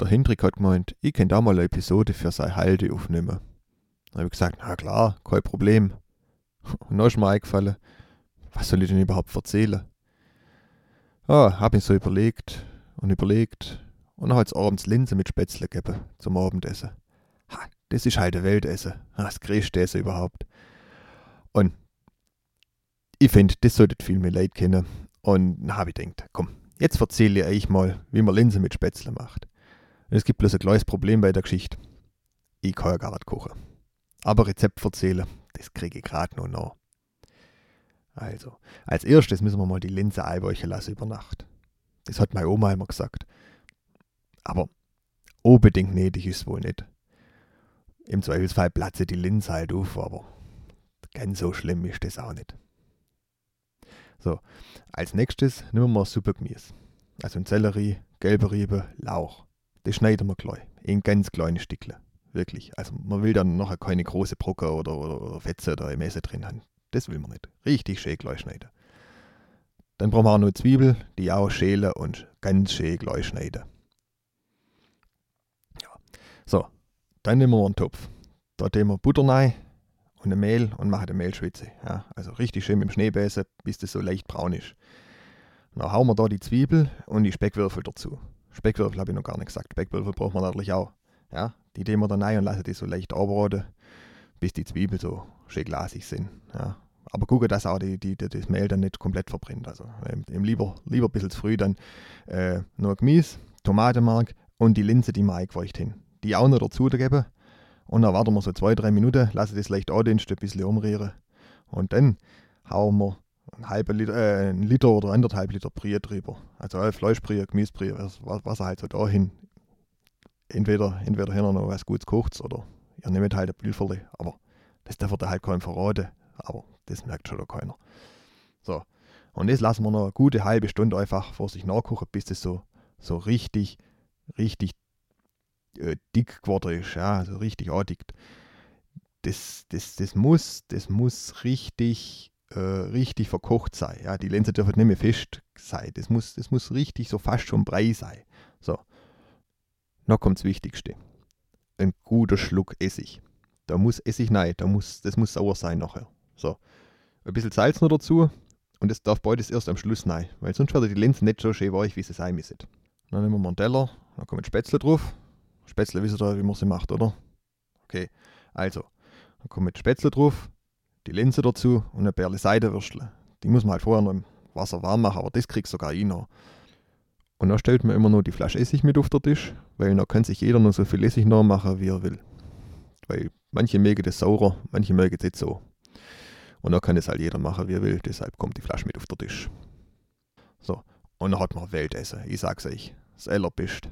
der Hendrik hat gemeint, ich kann da mal eine Episode für seine Halde aufnehmen. Dann habe ich gesagt, na klar, kein Problem. Und dann ist mir eingefallen, was soll ich denn überhaupt erzählen? Ah, habe ich so überlegt und überlegt und dann hat es abends Linse mit Spätzle gegeben zum Abendessen. Ha, das ist halt ein Weltessen, das größte Essen überhaupt. Und ich finde, das solltet viel mehr Leute kennen. Und dann habe ich gedacht, komm, jetzt erzähle ich euch mal, wie man Linse mit Spätzle macht. Es gibt bloß ein kleines Problem bei der Geschichte. Ich kann ja gar nicht kochen. Aber Rezept erzählen, das kriege ich gerade noch nach. Also, als erstes müssen wir mal die Linse einweichen lassen über Nacht. Das hat meine Oma immer gesagt. Aber unbedingt nötig ist wohl nicht. Im Zweifelsfall platze die Linse halt auf, aber ganz so schlimm ist das auch nicht. So, als nächstes nehmen wir Suppegemüse. Also ein Sellerie, gelbe Riebe, Lauch. Das schneiden wir gleich in ganz kleine Stückchen. Wirklich. Also man will dann nachher keine große Brocken oder, oder, oder Fetze da im Essen drin haben. Das will man nicht. Richtig schön gleich schneiden. Dann brauchen wir auch noch Zwiebel, die auch schälen und ganz schön gleich schneiden. Ja. So, dann nehmen wir einen Topf. Da tun wir Butter rein und ein Mehl und machen eine Mehlschwitze. Ja, also richtig schön mit dem Schneebesen, bis das so leicht braun ist. Dann hauen wir da die Zwiebel und die Speckwürfel dazu. Speckwürfel habe ich noch gar nicht gesagt. Speckwürfel braucht man natürlich auch. Ja, die tun wir dann rein und lassen die so leicht anbraten, bis die Zwiebeln so schön glasig sind. Ja. Aber gucke, dass auch die, die, das Mehl dann nicht komplett verbrennt. Also eben lieber, lieber ein bisschen zu früh dann äh, nur Gemüse, Tomatenmark und die Linse, die wir eingeweicht haben. Die auch noch dazu geben. Und dann warten wir so zwei, drei Minuten, lassen das leicht andünsten, ein bisschen umrühren. Und dann hauen wir einen halben Liter, äh, einen Liter oder anderthalb Liter Brühe drüber. Also äh, Fleischbrühe, Gemüsebrühe, was, was er halt so dahin. Entweder, entweder hier noch was Gutes kocht oder ihr nehmt halt ein Pülferli. Aber das darf er halt keinem verraten. Aber das merkt schon keiner. So. Und das lassen wir noch eine gute halbe Stunde einfach vor sich nachkochen, bis das so, so richtig, richtig äh, dick geworden ist. Ja, also richtig andickt. Das, das, das, muss, das muss richtig, äh, richtig verkocht sein. Ja, die Linse dürfen nicht mehr fest sein. Das muss, das muss richtig so fast schon Brei sein. So. Noch kommt das Wichtigste. Ein guter Schluck Essig. Da muss Essig rein, da muss, das muss sauer sein nachher. So. Ein bisschen Salz noch dazu und das darf beides erst am Schluss rein, weil sonst wird die Linse nicht so schön weich, wie sie sein müssen. Dann nehmen wir einen Teller, dann kommen Spätzle drauf. Spätzle wisst ihr, wie man sie macht, oder? Okay, also, dann kommen Spätzle drauf, die Linse dazu und eine Perle Seidenwürstle. Die muss man halt vorher noch im Wasser warm machen, aber das kriegst sogar ich noch. Und dann stellt man immer noch die Flasche Essig mit auf den Tisch, weil dann kann sich jeder noch so viel Essig nachmachen, wie er will. Weil manche mögen das saurer, manche mögen nicht so. Und dann kann es halt jeder machen, wie er will. Deshalb kommt die Flasche mit auf den Tisch. So, und dann hat man Weltessen. Ich sag's euch, das Allerbeste.